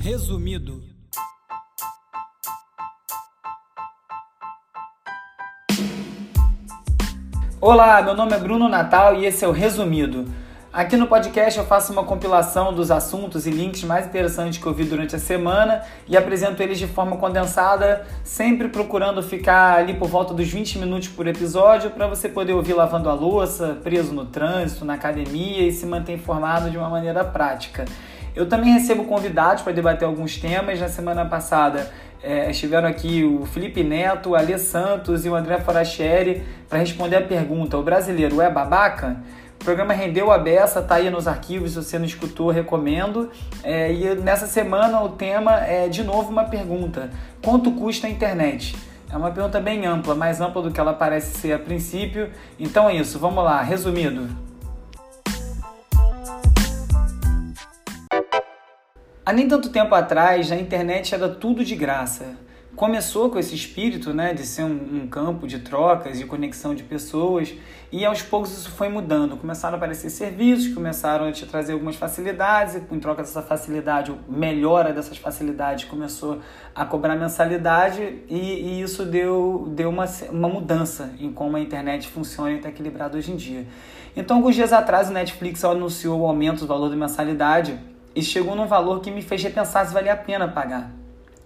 Resumido. Olá, meu nome é Bruno Natal e esse é o Resumido. Aqui no podcast eu faço uma compilação dos assuntos e links mais interessantes que eu vi durante a semana e apresento eles de forma condensada, sempre procurando ficar ali por volta dos 20 minutos por episódio para você poder ouvir lavando a louça, preso no trânsito, na academia e se manter informado de uma maneira prática. Eu também recebo convidados para debater alguns temas. Na semana passada é, estiveram aqui o Felipe Neto, o Alê Santos e o André Forastieri para responder a pergunta: o brasileiro é babaca? O programa rendeu a beça, tá aí nos arquivos, se você não escutou, recomendo. É, e nessa semana o tema é de novo uma pergunta: quanto custa a internet? É uma pergunta bem ampla, mais ampla do que ela parece ser a princípio. Então é isso, vamos lá, resumido. Há nem tanto tempo atrás, a internet era tudo de graça começou com esse espírito né, de ser um, um, campo de trocas, de conexão de pessoas, e aos poucos isso foi mudando. Começaram a aparecer serviços, começaram a te trazer algumas facilidades, e em troca dessa facilidade, melhora dessas facilidades, começou a cobrar mensalidade, e, e isso deu, deu uma, uma mudança em como a internet funciona e está equilibrada hoje em dia. Então, alguns dias atrás, o Netflix anunciou o aumento do valor da mensalidade e chegou num valor que me fez repensar se valia a pena pagar.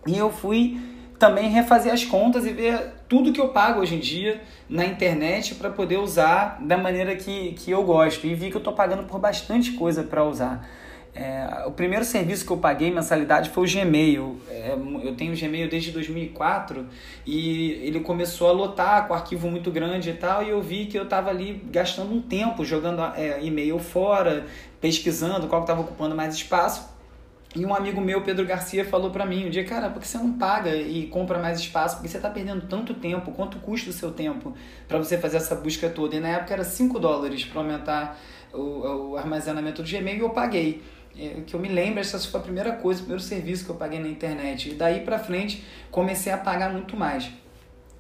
E eu fui também refazer as contas e ver tudo que eu pago hoje em dia na internet para poder usar da maneira que, que eu gosto. E vi que eu estou pagando por bastante coisa para usar. É, o primeiro serviço que eu paguei mensalidade foi o Gmail. É, eu tenho o Gmail desde 2004 e ele começou a lotar com arquivo muito grande e tal. E eu vi que eu estava ali gastando um tempo jogando é, e-mail fora, pesquisando qual estava ocupando mais espaço. E um amigo meu, Pedro Garcia, falou para mim um dia, cara, por que você não paga e compra mais espaço? Porque você está perdendo tanto tempo, quanto custa o seu tempo para você fazer essa busca toda? E na época era 5 dólares para aumentar o, o, armazenamento do Gmail e eu paguei. É, que eu me lembro, essa foi a primeira coisa, o primeiro serviço que eu paguei na internet. E daí para frente comecei a pagar muito mais.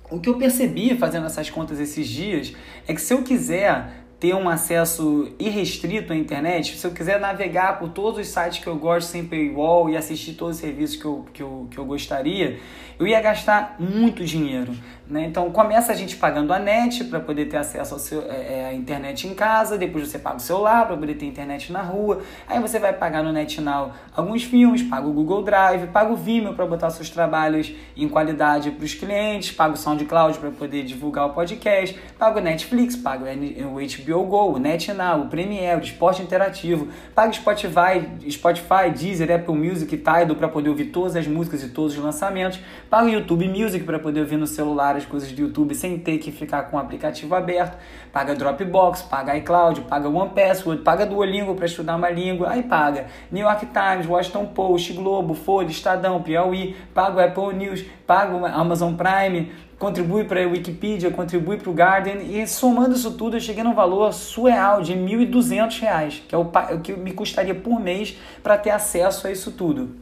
O que eu percebi fazendo essas contas esses dias é que se eu quiser ter um acesso irrestrito à internet, se eu quiser navegar por todos os sites que eu gosto sem paywall e assistir todos os serviços que eu, que eu, que eu gostaria, eu ia gastar muito dinheiro. Né? Então começa a gente pagando a net para poder ter acesso seu, é, é, à internet em casa, depois você paga o celular para poder ter internet na rua, aí você vai pagar no NetNow alguns filmes, paga o Google Drive, paga o Vimeo para botar seus trabalhos em qualidade para os clientes, paga o SoundCloud para poder divulgar o podcast, paga o Netflix, paga o HBO Go, o NetNow, o Premiere, o Esporte Interativo, paga o Spotify, Spotify, Deezer, Apple Music, Tidal para poder ouvir todas as músicas e todos os lançamentos, paga o YouTube Music para poder ouvir no celular as coisas do YouTube sem ter que ficar com o aplicativo aberto, paga Dropbox, paga iCloud, paga OnePassword, paga Duolingo para estudar uma língua, aí paga. New York Times, Washington Post, Globo, Folha, Estadão, Piauí, paga o Apple News, paga o Amazon Prime, contribui para a Wikipedia, contribui para o Garden e somando isso tudo eu cheguei num valor surreal de R$ 1.200, que é o que me custaria por mês para ter acesso a isso tudo.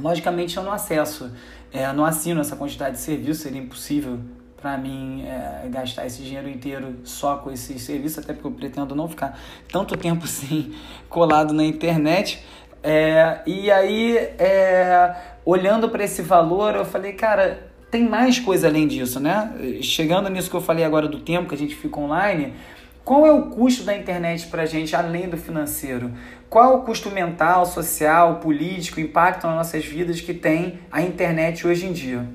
Logicamente eu não acesso, é, não assino essa quantidade de serviço, seria impossível para mim é, gastar esse dinheiro inteiro só com esse serviço, até porque eu pretendo não ficar tanto tempo assim colado na internet. É, e aí, é, olhando para esse valor, eu falei, cara, tem mais coisa além disso, né? Chegando nisso que eu falei agora do tempo que a gente fica online, qual é o custo da internet para a gente além do financeiro? Qual é o custo mental, social, político, impacto nas nossas vidas que tem a internet hoje em dia?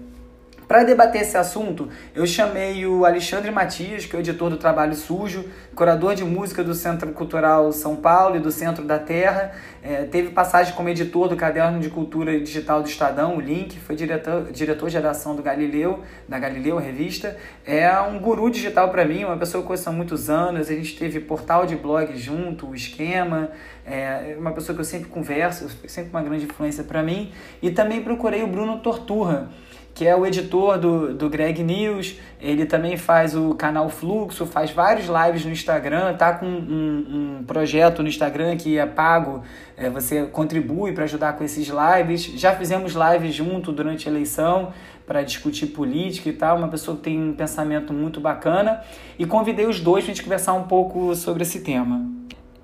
Para debater esse assunto, eu chamei o Alexandre Matias, que é o editor do Trabalho Sujo, curador de música do Centro Cultural São Paulo e do Centro da Terra. É, teve passagem como editor do Caderno de Cultura Digital do Estadão, o Link, foi diretor, diretor de redação do Galileu, da Galileu Revista. É um guru digital para mim, uma pessoa que conheço há muitos anos. A gente teve portal de blog junto, o Esquema. É uma pessoa que eu sempre converso, sempre uma grande influência para mim. E também procurei o Bruno Torturra que é o editor do, do Greg News. Ele também faz o canal Fluxo, faz vários lives no Instagram, tá com um, um projeto no Instagram que é pago, é, você contribui para ajudar com esses lives. Já fizemos lives junto durante a eleição para discutir política e tal, uma pessoa que tem um pensamento muito bacana. E convidei os dois para gente conversar um pouco sobre esse tema.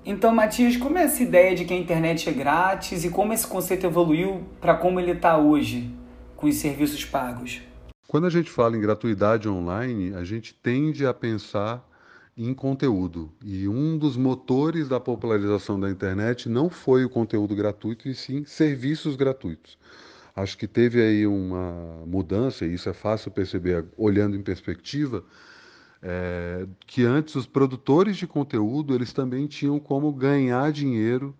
Então, Matias, como é essa ideia de que a internet é grátis e como esse conceito evoluiu para como ele está hoje, com os serviços pagos? Quando a gente fala em gratuidade online, a gente tende a pensar em conteúdo. E um dos motores da popularização da internet não foi o conteúdo gratuito, e sim serviços gratuitos. Acho que teve aí uma mudança, e isso é fácil perceber olhando em perspectiva, é, que antes os produtores de conteúdo eles também tinham como ganhar dinheiro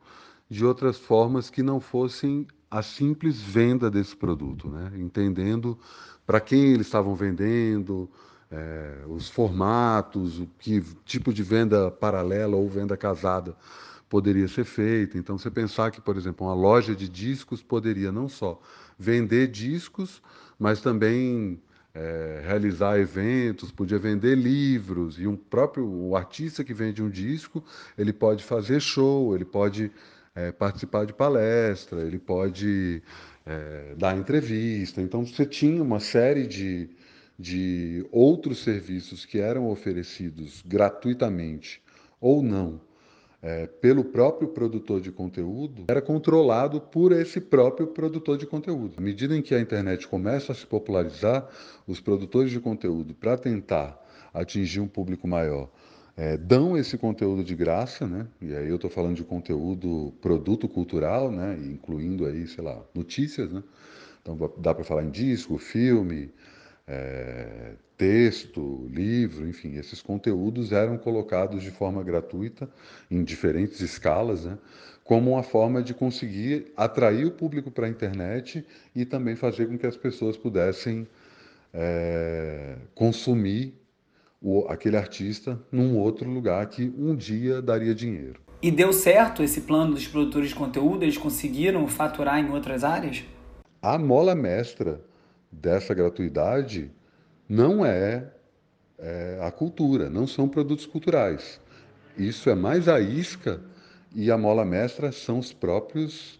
de outras formas que não fossem a simples venda desse produto, né? entendendo para quem eles estavam vendendo, é, os formatos, o que tipo de venda paralela ou venda casada poderia ser feita. Então, você pensar que, por exemplo, uma loja de discos poderia não só vender discos, mas também é, realizar eventos, podia vender livros e um próprio o artista que vende um disco ele pode fazer show, ele pode é, participar de palestra, ele pode é, dar entrevista. Então você tinha uma série de, de outros serviços que eram oferecidos gratuitamente ou não é, pelo próprio produtor de conteúdo era controlado por esse próprio produtor de conteúdo. À medida em que a internet começa a se popularizar, os produtores de conteúdo, para tentar atingir um público maior, é, dão esse conteúdo de graça, né? E aí eu estou falando de conteúdo, produto cultural, né? Incluindo aí, sei lá, notícias, né? Então dá para falar em disco, filme, é, texto, livro, enfim, esses conteúdos eram colocados de forma gratuita em diferentes escalas, né, como uma forma de conseguir atrair o público para a internet e também fazer com que as pessoas pudessem é, consumir o, aquele artista num outro lugar que um dia daria dinheiro. E deu certo esse plano dos produtores de conteúdo? Eles conseguiram faturar em outras áreas? A mola mestra dessa gratuidade não é, é a cultura, não são produtos culturais. Isso é mais a isca e a mola mestra são os próprios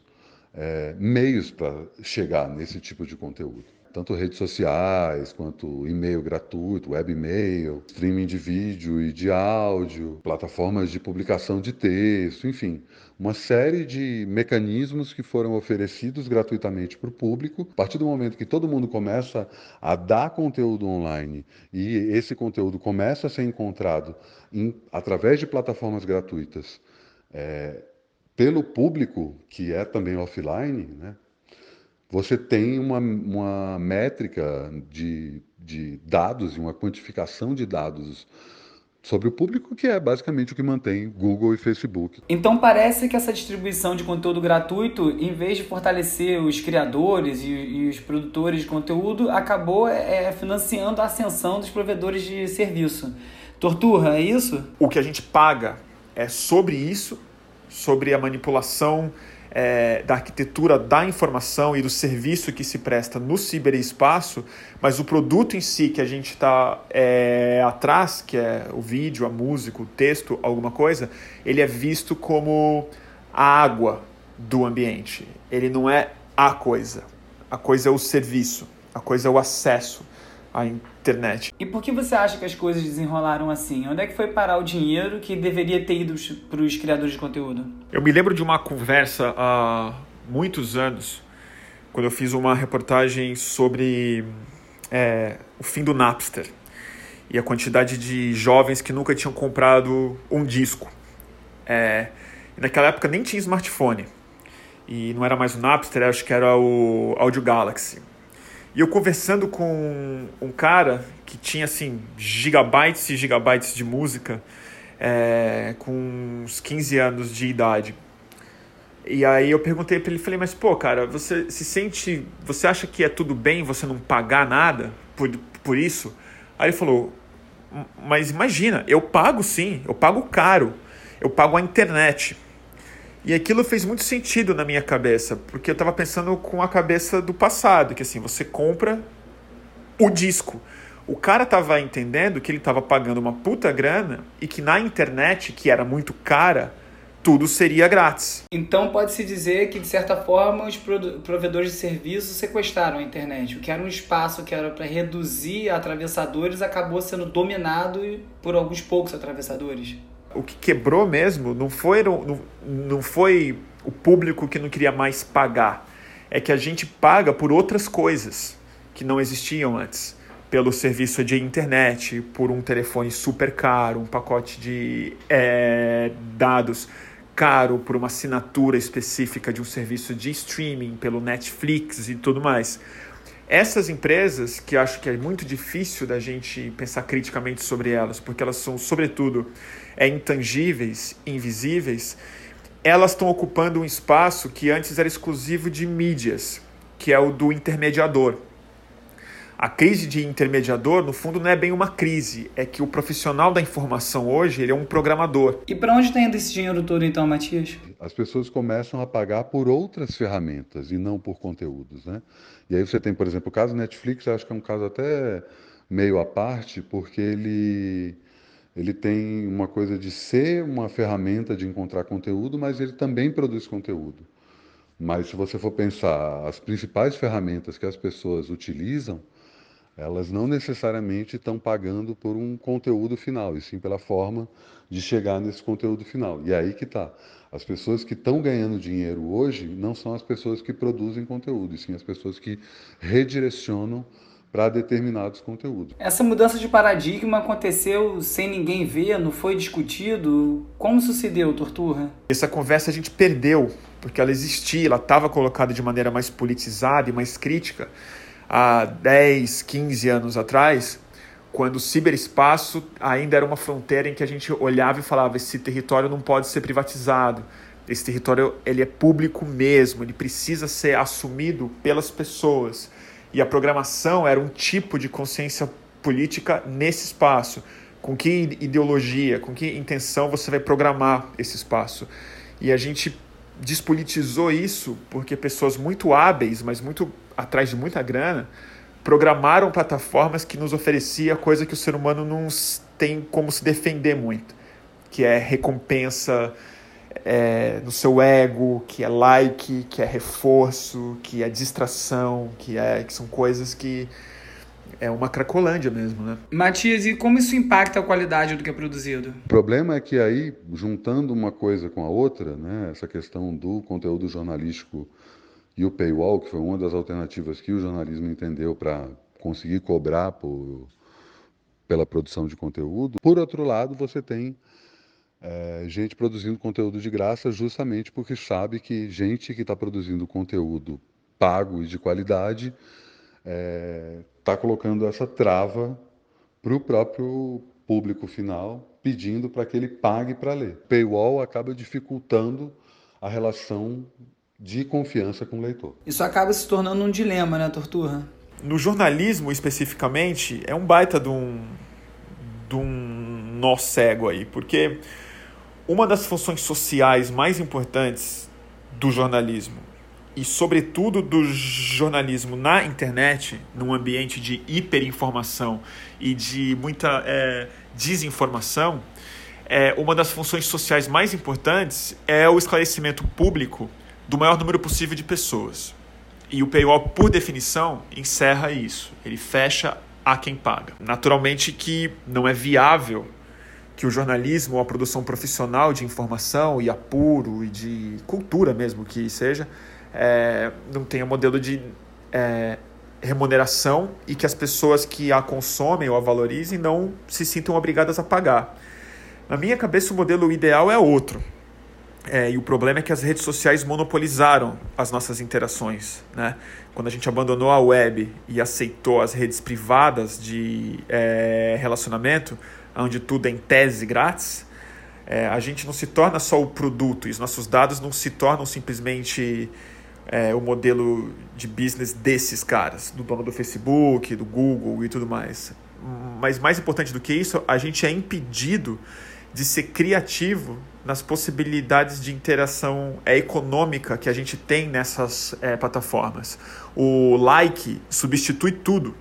é, meios para chegar nesse tipo de conteúdo tanto redes sociais quanto e-mail gratuito, web e-mail, streaming de vídeo e de áudio, plataformas de publicação de texto, enfim, uma série de mecanismos que foram oferecidos gratuitamente para o público. A partir do momento que todo mundo começa a dar conteúdo online e esse conteúdo começa a ser encontrado em, através de plataformas gratuitas é, pelo público que é também offline, né? Você tem uma, uma métrica de, de dados e uma quantificação de dados sobre o público, que é basicamente o que mantém Google e Facebook. Então parece que essa distribuição de conteúdo gratuito, em vez de fortalecer os criadores e, e os produtores de conteúdo, acabou é, financiando a ascensão dos provedores de serviço. Torturra, é isso? O que a gente paga é sobre isso, sobre a manipulação é, da arquitetura da informação e do serviço que se presta no ciberespaço, mas o produto em si que a gente está é, atrás, que é o vídeo, a música, o texto, alguma coisa, ele é visto como a água do ambiente. Ele não é a coisa. A coisa é o serviço, a coisa é o acesso à internet. E por que você acha que as coisas desenrolaram assim? Onde é que foi parar o dinheiro que deveria ter ido para os criadores de conteúdo? Eu me lembro de uma conversa há muitos anos, quando eu fiz uma reportagem sobre é, o fim do Napster e a quantidade de jovens que nunca tinham comprado um disco. É, naquela época nem tinha smartphone. E não era mais o Napster, acho que era o Audio Galaxy. E eu conversando com um cara que tinha assim gigabytes e gigabytes de música é, com uns 15 anos de idade. E aí eu perguntei para ele, falei, mas pô, cara, você se sente, você acha que é tudo bem você não pagar nada por, por isso? Aí ele falou, mas imagina, eu pago sim, eu pago caro, eu pago a internet. E aquilo fez muito sentido na minha cabeça, porque eu estava pensando com a cabeça do passado, que assim, você compra o disco. O cara estava entendendo que ele estava pagando uma puta grana e que na internet, que era muito cara, tudo seria grátis. Então pode-se dizer que, de certa forma, os provedores de serviços sequestraram a internet. O que era um espaço que era para reduzir atravessadores acabou sendo dominado por alguns poucos atravessadores. O que quebrou mesmo não foi, não, não foi o público que não queria mais pagar, é que a gente paga por outras coisas que não existiam antes. Pelo serviço de internet, por um telefone super caro, um pacote de é, dados caro, por uma assinatura específica de um serviço de streaming, pelo Netflix e tudo mais. Essas empresas, que acho que é muito difícil da gente pensar criticamente sobre elas, porque elas são, sobretudo, é, intangíveis, invisíveis, elas estão ocupando um espaço que antes era exclusivo de mídias, que é o do intermediador. A crise de intermediador, no fundo, não é bem uma crise, é que o profissional da informação hoje ele é um programador. E para onde está indo esse dinheiro todo, então, Matias? As pessoas começam a pagar por outras ferramentas e não por conteúdos, né? E aí você tem, por exemplo, o caso Netflix, acho que é um caso até meio à parte, porque ele ele tem uma coisa de ser uma ferramenta de encontrar conteúdo, mas ele também produz conteúdo. Mas se você for pensar as principais ferramentas que as pessoas utilizam, elas não necessariamente estão pagando por um conteúdo final, e sim pela forma de chegar nesse conteúdo final. E é aí que está. As pessoas que estão ganhando dinheiro hoje não são as pessoas que produzem conteúdo, e sim as pessoas que redirecionam para determinados conteúdos. Essa mudança de paradigma aconteceu sem ninguém ver, não foi discutido? Como sucedeu, Torturra? Essa conversa a gente perdeu, porque ela existia, ela estava colocada de maneira mais politizada e mais crítica há 10, 15 anos atrás, quando o ciberespaço ainda era uma fronteira em que a gente olhava e falava esse território não pode ser privatizado, esse território ele é público mesmo, ele precisa ser assumido pelas pessoas e a programação era um tipo de consciência política nesse espaço. Com que ideologia, com que intenção você vai programar esse espaço? E a gente despolitizou isso porque pessoas muito hábeis, mas muito atrás de muita grana, programaram plataformas que nos oferecia coisa que o ser humano não tem como se defender muito, que é recompensa é, no seu ego, que é like, que é reforço, que é distração, que, é, que são coisas que é uma cracolândia mesmo, né? Matias, e como isso impacta a qualidade do que é produzido? O problema é que aí, juntando uma coisa com a outra, né, essa questão do conteúdo jornalístico e o paywall, que foi uma das alternativas que o jornalismo entendeu para conseguir cobrar por, pela produção de conteúdo, por outro lado, você tem é, gente produzindo conteúdo de graça justamente porque sabe que gente que está produzindo conteúdo pago e de qualidade está é, tá colocando essa trava para o próprio público final, pedindo para que ele pague para ler. Paywall acaba dificultando a relação de confiança com o leitor. Isso acaba se tornando um dilema, né, Torturra? No jornalismo, especificamente, é um baita de um, de um nó cego aí, porque uma das funções sociais mais importantes do jornalismo e, sobretudo, do jornalismo na internet, num ambiente de hiperinformação e de muita é, desinformação, é, uma das funções sociais mais importantes é o esclarecimento público do maior número possível de pessoas. E o paywall, por definição, encerra isso. Ele fecha a quem paga. Naturalmente que não é viável que o jornalismo a produção profissional de informação e apuro e de cultura mesmo que seja é, não tenha modelo de é, remuneração e que as pessoas que a consomem ou a valorizem não se sintam obrigadas a pagar. Na minha cabeça, o modelo ideal é outro. É, e o problema é que as redes sociais monopolizaram as nossas interações. Né? Quando a gente abandonou a web e aceitou as redes privadas de é, relacionamento, onde tudo é em tese grátis, é, a gente não se torna só o produto e os nossos dados não se tornam simplesmente é, o modelo de business desses caras, do dono do Facebook, do Google e tudo mais. Mas mais importante do que isso, a gente é impedido de ser criativo nas possibilidades de interação é, econômica que a gente tem nessas é, plataformas. O like substitui tudo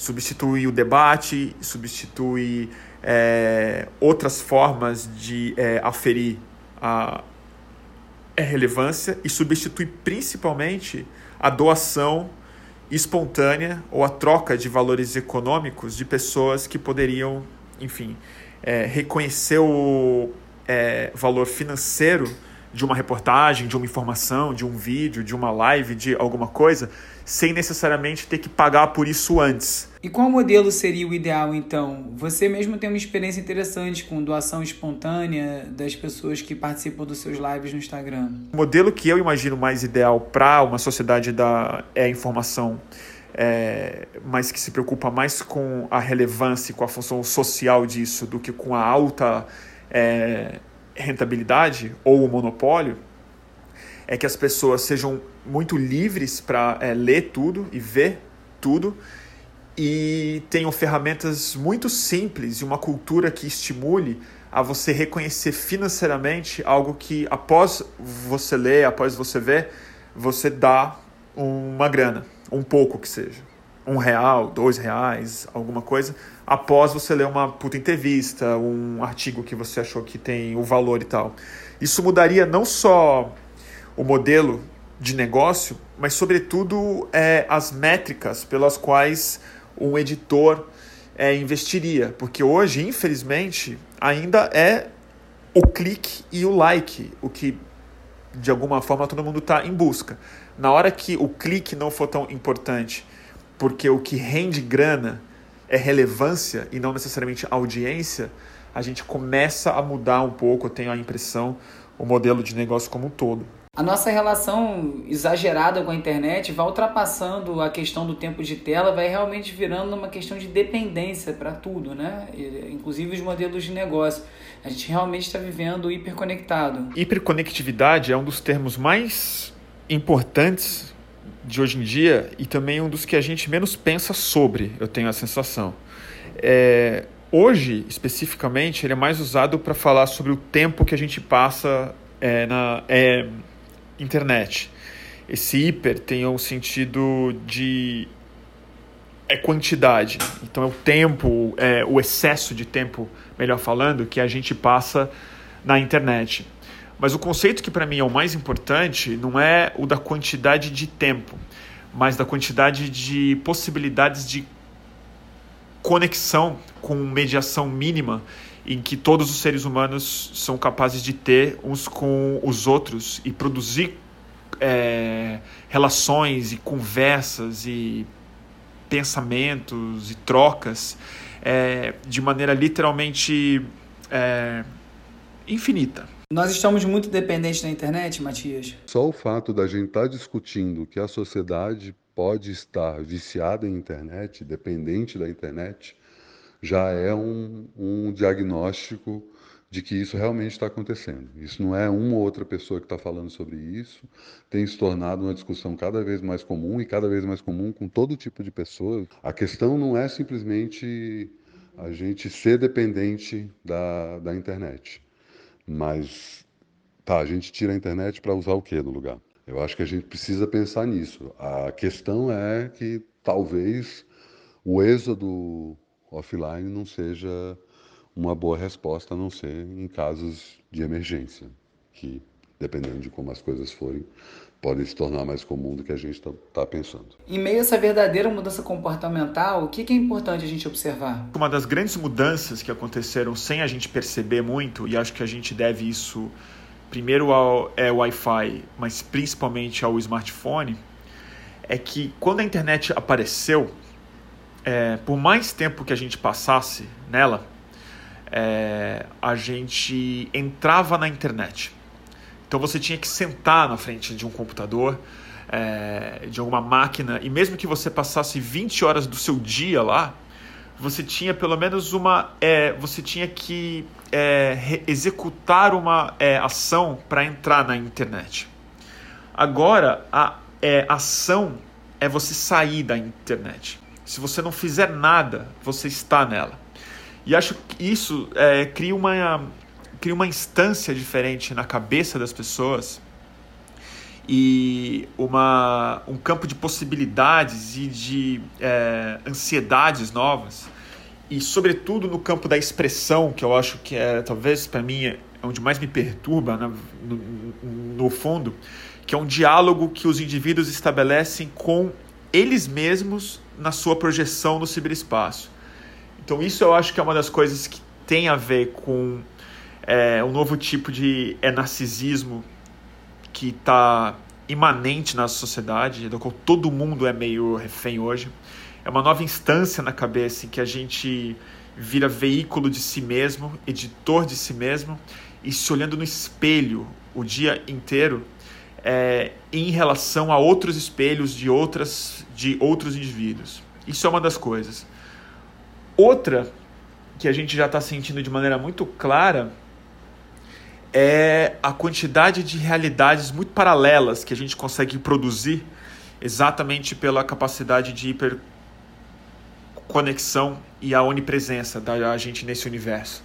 substitui o debate, substitui é, outras formas de é, aferir a, a relevância e substitui principalmente a doação espontânea ou a troca de valores econômicos de pessoas que poderiam, enfim, é, reconhecer o é, valor financeiro de uma reportagem, de uma informação, de um vídeo, de uma live, de alguma coisa, sem necessariamente ter que pagar por isso antes. E qual modelo seria o ideal então? Você mesmo tem uma experiência interessante com doação espontânea das pessoas que participam dos seus lives no Instagram. O modelo que eu imagino mais ideal para uma sociedade da é a informação, é, mas que se preocupa mais com a relevância e com a função social disso do que com a alta é, rentabilidade ou o monopólio, é que as pessoas sejam muito livres para é, ler tudo e ver tudo e tenham ferramentas muito simples e uma cultura que estimule a você reconhecer financeiramente algo que após você ler, após você ver, você dá uma grana, um pouco que seja, um real, dois reais, alguma coisa, após você ler uma puta entrevista, um artigo que você achou que tem o valor e tal. Isso mudaria não só o modelo de negócio, mas sobretudo é, as métricas pelas quais um editor é, investiria, porque hoje, infelizmente, ainda é o clique e o like, o que de alguma forma todo mundo está em busca. Na hora que o clique não for tão importante, porque o que rende grana é relevância e não necessariamente audiência, a gente começa a mudar um pouco, eu tenho a impressão, o modelo de negócio como um todo. A nossa relação exagerada com a internet vai ultrapassando a questão do tempo de tela, vai realmente virando uma questão de dependência para tudo, né? Inclusive os modelos de negócio. A gente realmente está vivendo hiperconectado. Hiperconectividade é um dos termos mais importantes de hoje em dia e também um dos que a gente menos pensa sobre, eu tenho a sensação. É, hoje, especificamente, ele é mais usado para falar sobre o tempo que a gente passa é, na. É, internet. Esse hiper tem um sentido de é quantidade. Então é o tempo, é o excesso de tempo, melhor falando, que a gente passa na internet. Mas o conceito que para mim é o mais importante não é o da quantidade de tempo, mas da quantidade de possibilidades de conexão com mediação mínima em que todos os seres humanos são capazes de ter uns com os outros e produzir é, relações e conversas e pensamentos e trocas é, de maneira literalmente é, infinita. Nós estamos muito dependentes da internet, Matias? Só o fato da gente estar tá discutindo que a sociedade pode estar viciada em internet, dependente da internet, já é um, um diagnóstico de que isso realmente está acontecendo. Isso não é uma ou outra pessoa que está falando sobre isso, tem se tornado uma discussão cada vez mais comum e cada vez mais comum com todo tipo de pessoas. A questão não é simplesmente a gente ser dependente da, da internet, mas tá, a gente tira a internet para usar o que no lugar? Eu acho que a gente precisa pensar nisso. A questão é que talvez o êxodo offline não seja uma boa resposta, a não ser em casos de emergência, que, dependendo de como as coisas forem, podem se tornar mais comum do que a gente está tá pensando. Em meio a essa verdadeira mudança comportamental, o que, que é importante a gente observar? Uma das grandes mudanças que aconteceram sem a gente perceber muito, e acho que a gente deve isso primeiro ao é, Wi-Fi, mas principalmente ao smartphone, é que quando a internet apareceu, é, por mais tempo que a gente passasse nela, é, a gente entrava na internet. Então você tinha que sentar na frente de um computador, é, de alguma máquina, e mesmo que você passasse 20 horas do seu dia lá, você tinha pelo menos uma. É, você tinha que é, executar uma é, ação para entrar na internet. Agora, a é, ação é você sair da internet. Se você não fizer nada, você está nela. E acho que isso é, cria, uma, cria uma instância diferente na cabeça das pessoas e uma, um campo de possibilidades e de é, ansiedades novas. E, sobretudo, no campo da expressão, que eu acho que é, talvez, para mim, é onde mais me perturba, né, no, no fundo, que é um diálogo que os indivíduos estabelecem com eles mesmos na sua projeção no ciberespaço. Então isso eu acho que é uma das coisas que tem a ver com é, um novo tipo de é, narcisismo que está imanente na sociedade, do qual todo mundo é meio refém hoje. É uma nova instância na cabeça em que a gente vira veículo de si mesmo, editor de si mesmo, e se olhando no espelho o dia inteiro é, em relação a outros espelhos de, outras, de outros indivíduos. Isso é uma das coisas. Outra que a gente já está sentindo de maneira muito clara é a quantidade de realidades muito paralelas que a gente consegue produzir exatamente pela capacidade de hiperconexão e a onipresença da gente nesse universo.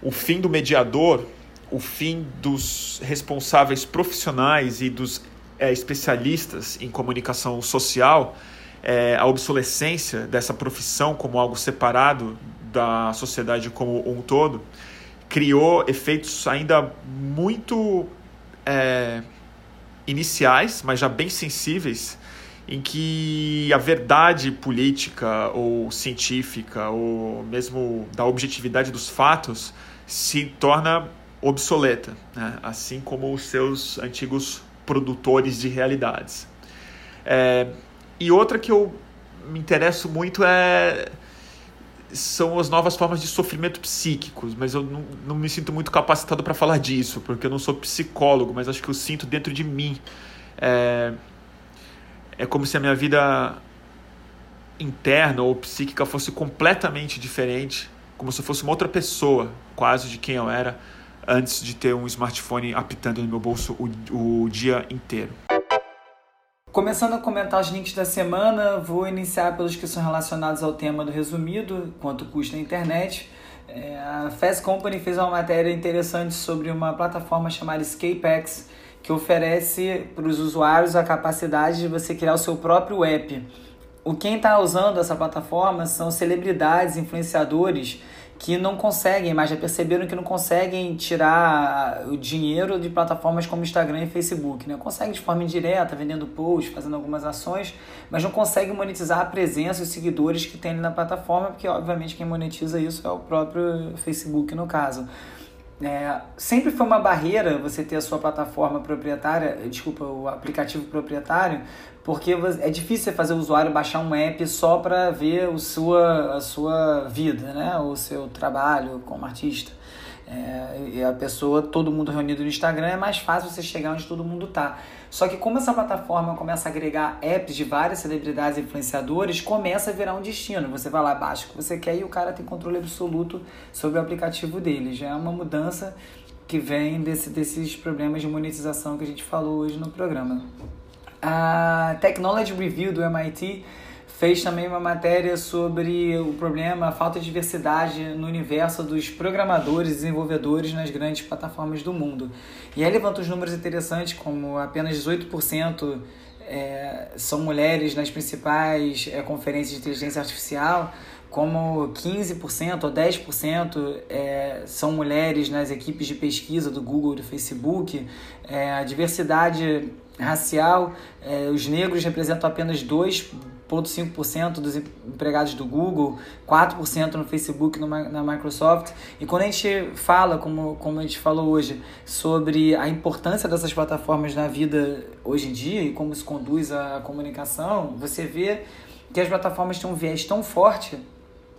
O fim do mediador, o fim dos responsáveis profissionais e dos é, especialistas em comunicação social, é, a obsolescência dessa profissão como algo separado da sociedade como um todo, criou efeitos ainda muito é, iniciais, mas já bem sensíveis, em que a verdade política ou científica, ou mesmo da objetividade dos fatos, se torna obsoleta, né? assim como os seus antigos produtores de realidades. É, e outra que eu me interesso muito é são as novas formas de sofrimento psíquicos, mas eu não, não me sinto muito capacitado para falar disso, porque eu não sou psicólogo, mas acho que eu sinto dentro de mim. É, é como se a minha vida interna ou psíquica fosse completamente diferente, como se eu fosse uma outra pessoa, quase de quem eu era antes de ter um smartphone apitando no meu bolso o, o dia inteiro. Começando a comentar os links da semana, vou iniciar pelos que são relacionados ao tema do resumido, quanto custa a internet. É, a Fast Company fez uma matéria interessante sobre uma plataforma chamada Escapex, que oferece para os usuários a capacidade de você criar o seu próprio app. O quem está usando essa plataforma são celebridades, influenciadores que não conseguem, mas já perceberam que não conseguem tirar o dinheiro de plataformas como Instagram e Facebook, né? Conseguem de forma indireta, vendendo posts, fazendo algumas ações, mas não conseguem monetizar a presença e os seguidores que tem na plataforma, porque obviamente quem monetiza isso é o próprio Facebook no caso. É, sempre foi uma barreira você ter a sua plataforma proprietária, desculpa, o aplicativo proprietário, porque é difícil fazer o usuário baixar um app só para ver o sua, a sua vida, né? o seu trabalho como artista. É, e a pessoa, todo mundo reunido no Instagram, é mais fácil você chegar onde todo mundo tá. Só que como essa plataforma começa a agregar apps de várias celebridades e influenciadores, começa a virar um destino. Você vai lá, baixa o que você quer e o cara tem controle absoluto sobre o aplicativo dele. Já é uma mudança que vem desse, desses problemas de monetização que a gente falou hoje no programa. A Technology Review do MIT fez também uma matéria sobre o problema, a falta de diversidade no universo dos programadores e desenvolvedores nas grandes plataformas do mundo. E aí levanta os números interessantes, como apenas 18% é, são mulheres nas principais é, conferências de inteligência artificial, como 15% ou 10% é, são mulheres nas equipes de pesquisa do Google e do Facebook. É, a diversidade racial, é, os negros representam apenas 2,5% dos empregados do Google, 4% no Facebook no, na Microsoft. E quando a gente fala, como, como a gente falou hoje, sobre a importância dessas plataformas na vida hoje em dia e como se conduz a comunicação, você vê que as plataformas têm um viés tão forte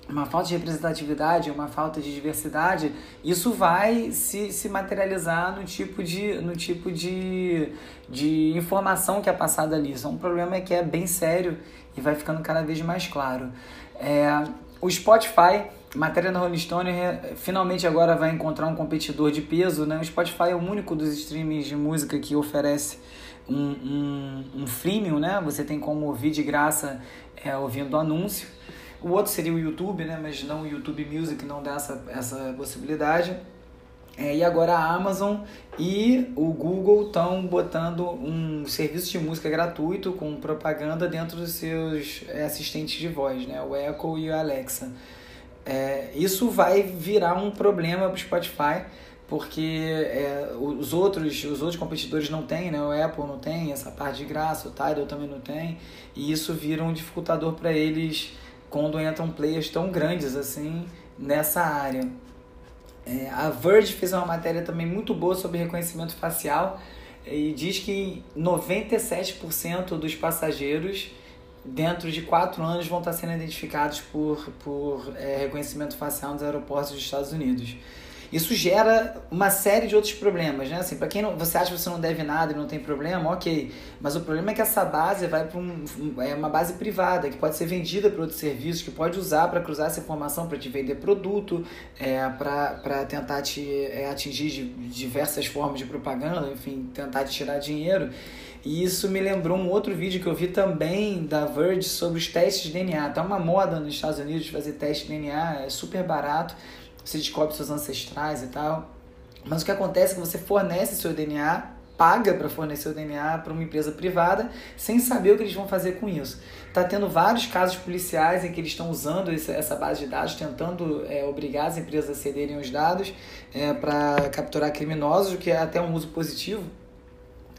uma falta de representatividade, uma falta de diversidade, isso vai se, se materializar no tipo, de, no tipo de, de informação que é passada ali. Isso é um problema que é bem sério e vai ficando cada vez mais claro. É, o Spotify, matéria na Rolling Stone, finalmente agora vai encontrar um competidor de peso. Né? O Spotify é o único dos streamings de música que oferece um, um, um freemium, né? você tem como ouvir de graça é, ouvindo anúncio. O outro seria o YouTube, né? mas não o YouTube Music, não dá essa, essa possibilidade. É, e agora a Amazon e o Google estão botando um serviço de música gratuito com propaganda dentro dos seus é, assistentes de voz, né? o Echo e o Alexa. É, isso vai virar um problema para o Spotify, porque é, os outros os outros competidores não têm, né? o Apple não tem essa parte de graça, o Tidal também não tem, e isso vira um dificultador para eles quando entram players tão grandes assim nessa área. É, a Verge fez uma matéria também muito boa sobre reconhecimento facial e diz que 97% dos passageiros dentro de quatro anos vão estar sendo identificados por, por é, reconhecimento facial nos aeroportos dos Estados Unidos. Isso gera uma série de outros problemas, né? Assim, para quem não, você acha que você não deve nada e não tem problema, ok. Mas o problema é que essa base vai para um, é uma base privada que pode ser vendida para outros serviços, que pode usar para cruzar essa informação para te vender produto, é, para tentar te é, atingir de diversas formas de propaganda, enfim, tentar te tirar dinheiro. E isso me lembrou um outro vídeo que eu vi também da Verge sobre os testes de DNA. Tá uma moda nos Estados Unidos fazer teste de DNA, é super barato você descobre seus ancestrais e tal. Mas o que acontece é que você fornece seu DNA, paga para fornecer o DNA para uma empresa privada, sem saber o que eles vão fazer com isso. Está tendo vários casos policiais em que eles estão usando essa base de dados, tentando é, obrigar as empresas a cederem os dados é, para capturar criminosos, o que é até um uso positivo.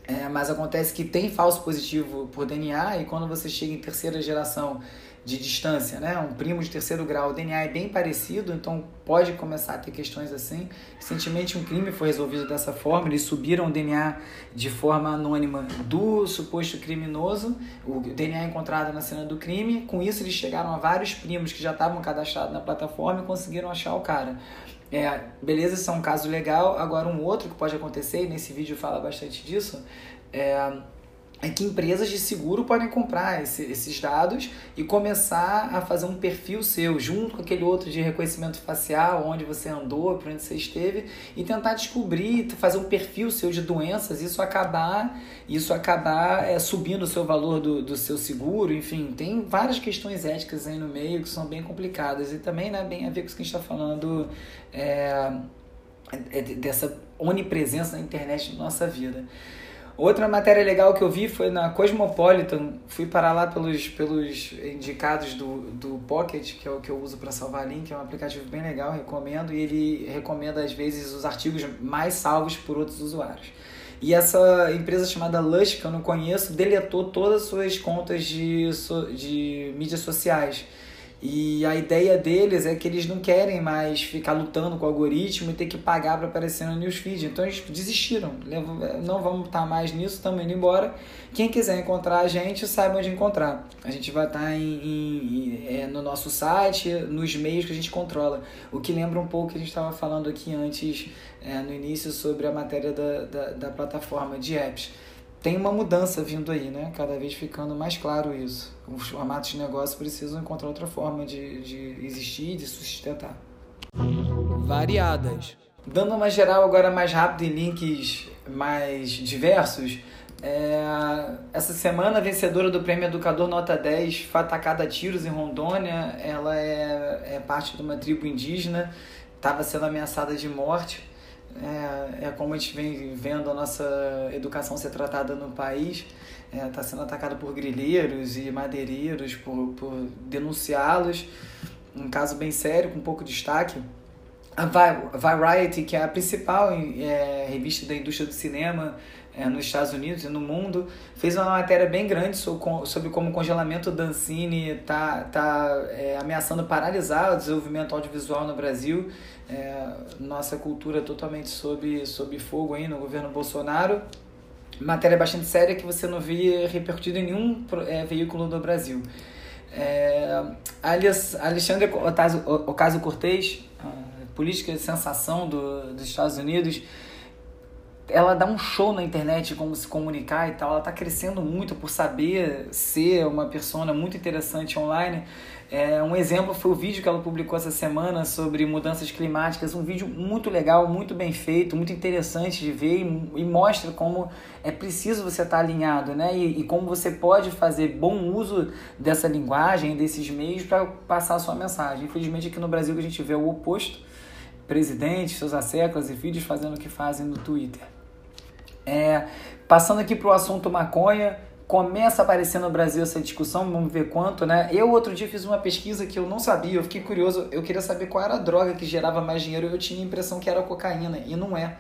É, mas acontece que tem falso positivo por DNA e quando você chega em terceira geração de distância, né? Um primo de terceiro grau, o DNA é bem parecido, então pode começar a ter questões assim. Recentemente um crime foi resolvido dessa forma, eles subiram o DNA de forma anônima do suposto criminoso, o DNA encontrado na cena do crime, com isso eles chegaram a vários primos que já estavam cadastrados na plataforma e conseguiram achar o cara. É, beleza, isso é um caso legal. Agora um outro que pode acontecer, e nesse vídeo fala bastante disso, é é que empresas de seguro podem comprar esse, esses dados e começar a fazer um perfil seu, junto com aquele outro de reconhecimento facial, onde você andou, por onde você esteve, e tentar descobrir, fazer um perfil seu de doenças, isso acabar, isso acabar é, subindo o seu valor do, do seu seguro, enfim, tem várias questões éticas aí no meio que são bem complicadas e também né, bem a ver com isso que a gente está falando é, é, dessa onipresença na internet na nossa vida. Outra matéria legal que eu vi foi na Cosmopolitan. Fui parar lá pelos, pelos indicados do, do Pocket, que é o que eu uso para salvar link. É um aplicativo bem legal, recomendo. E ele recomenda, às vezes, os artigos mais salvos por outros usuários. E essa empresa chamada Lush, que eu não conheço, deletou todas as suas contas de, de mídias sociais. E a ideia deles é que eles não querem mais ficar lutando com o algoritmo e ter que pagar para aparecer no newsfeed. Então eles desistiram. Não vamos estar mais nisso, estamos indo embora. Quem quiser encontrar a gente, saiba onde encontrar. A gente vai estar em, em, é, no nosso site, nos meios que a gente controla. O que lembra um pouco que a gente estava falando aqui antes, é, no início, sobre a matéria da, da, da plataforma de apps tem uma mudança vindo aí, né? Cada vez ficando mais claro isso. Os formatos de negócio precisam encontrar outra forma de, de existir e de sustentar. Variadas. Dando uma geral agora mais rápido em links mais diversos, é, essa semana a vencedora do Prêmio Educador Nota 10 foi atacada a tiros em Rondônia. Ela é, é parte de uma tribo indígena, estava sendo ameaçada de morte é, é como a gente vem vendo a nossa educação ser tratada no país, está é, tá sendo atacada por grileiros e madeireiros, por, por denunciá-los. Um caso bem sério, com pouco destaque. A Variety, que é a principal é, revista da indústria do cinema é, nos Estados Unidos e no mundo, fez uma matéria bem grande sobre como o congelamento da Ancine está tá, é, ameaçando paralisar o desenvolvimento audiovisual no Brasil é, nossa cultura totalmente sob, sob fogo aí no governo Bolsonaro. Matéria bastante séria que você não via repercutida em nenhum é, veículo do Brasil. É, Alexandre Ocasio-Cortez, política de sensação do, dos Estados Unidos, ela dá um show na internet como se comunicar e tal. Ela está crescendo muito por saber ser uma persona muito interessante online. É, um exemplo foi o vídeo que ela publicou essa semana sobre mudanças climáticas, um vídeo muito legal, muito bem feito, muito interessante de ver e, e mostra como é preciso você estar alinhado, né? E, e, como você pode fazer bom uso dessa linguagem, desses meios para passar a sua mensagem. Infelizmente aqui no Brasil a gente vê o oposto, presidente, seus asseclas e filhos fazendo o que fazem no Twitter. É, passando aqui para o assunto maconha, começa a aparecer no Brasil essa discussão, vamos ver quanto, né? Eu outro dia fiz uma pesquisa que eu não sabia, eu fiquei curioso, eu queria saber qual era a droga que gerava mais dinheiro, eu tinha a impressão que era a cocaína, e não é.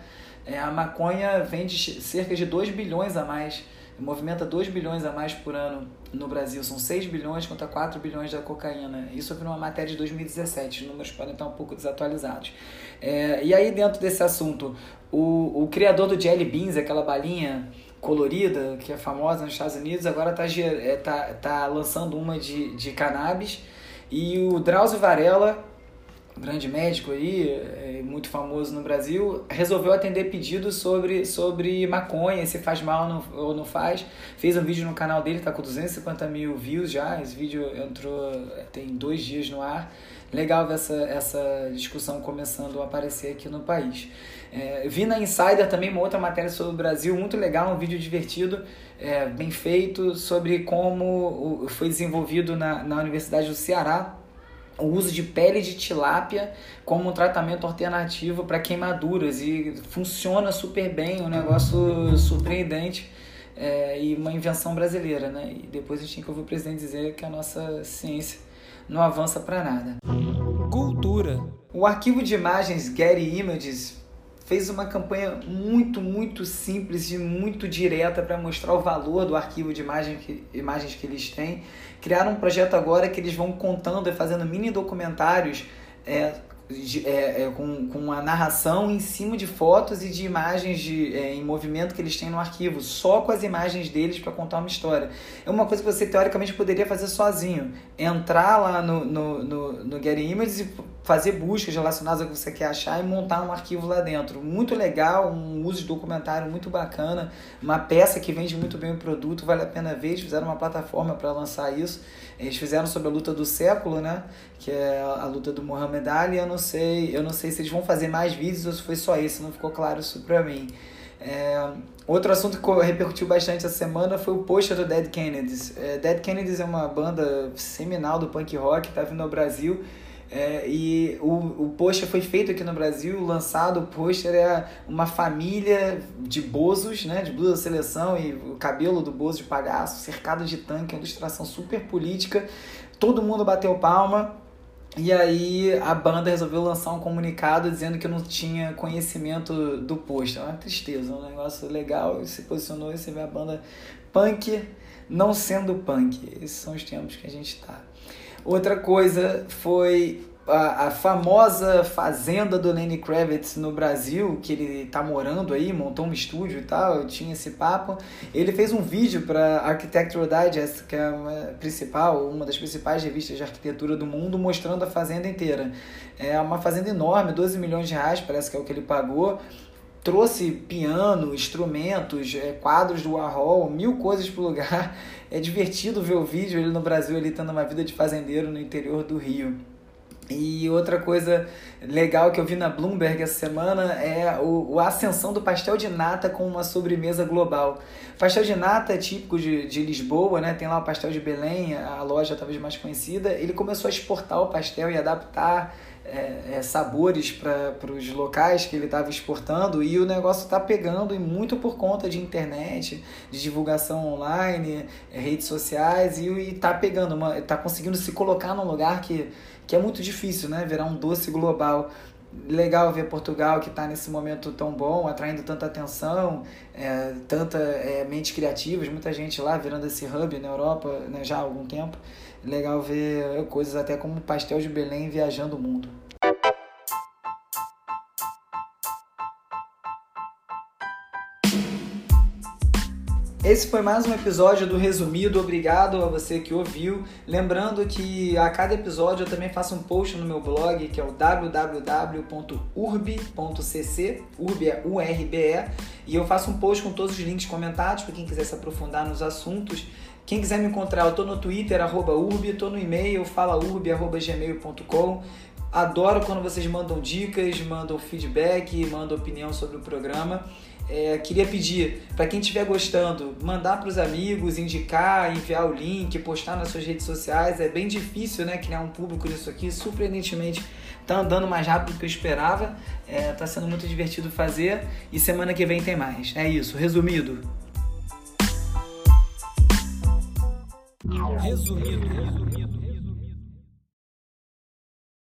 é a maconha vende cerca de 2 bilhões a mais movimenta 2 bilhões a mais por ano no Brasil. São 6 bilhões contra 4 bilhões da cocaína. Isso vi numa matéria de 2017. Os números podem estar um pouco desatualizados. É, e aí, dentro desse assunto, o, o criador do Jelly Beans, aquela balinha colorida que é famosa nos Estados Unidos, agora está é, tá, tá lançando uma de, de cannabis. E o Drauzio Varela grande médico aí, é, muito famoso no Brasil, resolveu atender pedidos sobre, sobre maconha, se faz mal ou não faz. Fez um vídeo no canal dele, tá com 250 mil views já. Esse vídeo entrou tem dois dias no ar. Legal ver essa, essa discussão começando a aparecer aqui no país. É, vi na Insider também uma outra matéria sobre o Brasil, muito legal, um vídeo divertido, é, bem feito, sobre como foi desenvolvido na, na Universidade do Ceará o uso de pele de tilápia como um tratamento alternativo para queimaduras e funciona super bem, um negócio surpreendente é, e uma invenção brasileira, né? E depois a gente tem que ouvir o presidente dizer que a nossa ciência não avança para nada. Cultura. O arquivo de imagens Getty Images fez uma campanha muito, muito simples e muito direta para mostrar o valor do arquivo de imagem que, imagens que eles têm. Criaram um projeto agora que eles vão contando e fazendo mini documentários é, de, é, é, com, com a narração em cima de fotos e de imagens de, é, em movimento que eles têm no arquivo, só com as imagens deles para contar uma história. É uma coisa que você teoricamente poderia fazer sozinho. Entrar lá no, no, no, no Getty Images e fazer buscas relacionadas ao que você quer achar e montar um arquivo lá dentro. Muito legal, um uso de documentário muito bacana, uma peça que vende muito bem o produto, vale a pena ver. Eles fizeram uma plataforma para lançar isso. Eles fizeram sobre a luta do século, né? Que é a luta do Muhammad Ali. Eu não sei, eu não sei se eles vão fazer mais vídeos ou se foi só esse, não ficou claro isso para mim. É, outro assunto que repercutiu bastante essa semana foi o pôster do Dead Kennedys. É, Dead Kennedys é uma banda seminal do punk rock, está vindo ao Brasil é, e o, o pôster foi feito aqui no Brasil, lançado. O pôster é uma família de bozos, né, de blusa seleção e o cabelo do bozo de palhaço, cercado de tanque, uma ilustração super política. Todo mundo bateu palma. E aí a banda resolveu lançar um comunicado dizendo que não tinha conhecimento do pôster. É uma tristeza, um negócio legal. Se posicionou e você vê a banda punk não sendo punk. Esses são os tempos que a gente está. Outra coisa foi a, a, famosa fazenda do Lenny Kravitz no Brasil, que ele tá morando aí, montou um estúdio e tal, tinha esse papo. Ele fez um vídeo para Architectural Digest, que é uma principal, uma das principais revistas de arquitetura do mundo, mostrando a fazenda inteira. É uma fazenda enorme, 12 milhões de reais, parece que é o que ele pagou trouxe piano, instrumentos, é, quadros do Warhol, mil coisas pro lugar. É divertido ver o vídeo ele no Brasil, ele tendo uma vida de fazendeiro no interior do Rio. E outra coisa legal que eu vi na Bloomberg essa semana é o, a ascensão do pastel de nata com uma sobremesa global. Pastel de nata é típico de, de Lisboa, né? tem lá o pastel de Belém, a loja talvez mais conhecida. Ele começou a exportar o pastel e adaptar é, é, sabores para os locais que ele estava exportando e o negócio está pegando e muito por conta de internet, de divulgação online, é, redes sociais e está pegando, está conseguindo se colocar num lugar que, que é muito difícil, né? Virar um doce global legal ver Portugal que está nesse momento tão bom, atraindo tanta atenção, é, tanta é, mentes criativas, muita gente lá virando esse hub na Europa né, já há algum tempo legal ver coisas até como pastel de Belém viajando o mundo. Esse foi mais um episódio do Resumido. Obrigado a você que ouviu. Lembrando que a cada episódio eu também faço um post no meu blog, que é o www.urb.cc, urb é U-R-B-E, e eu faço um post com todos os links comentados para quem quiser se aprofundar nos assuntos. Quem quiser me encontrar, eu tô no Twitter, arroba urb, tô no e-mail, falaurb.gmail.com. Adoro quando vocês mandam dicas, mandam feedback, mandam opinião sobre o programa. É, queria pedir para quem estiver gostando, mandar para os amigos, indicar, enviar o link, postar nas suas redes sociais. É bem difícil, né, criar um público nisso aqui. Surpreendentemente, tá andando mais rápido do que eu esperava. É, tá sendo muito divertido fazer e semana que vem tem mais. É isso. Resumido. Resumido. resumido.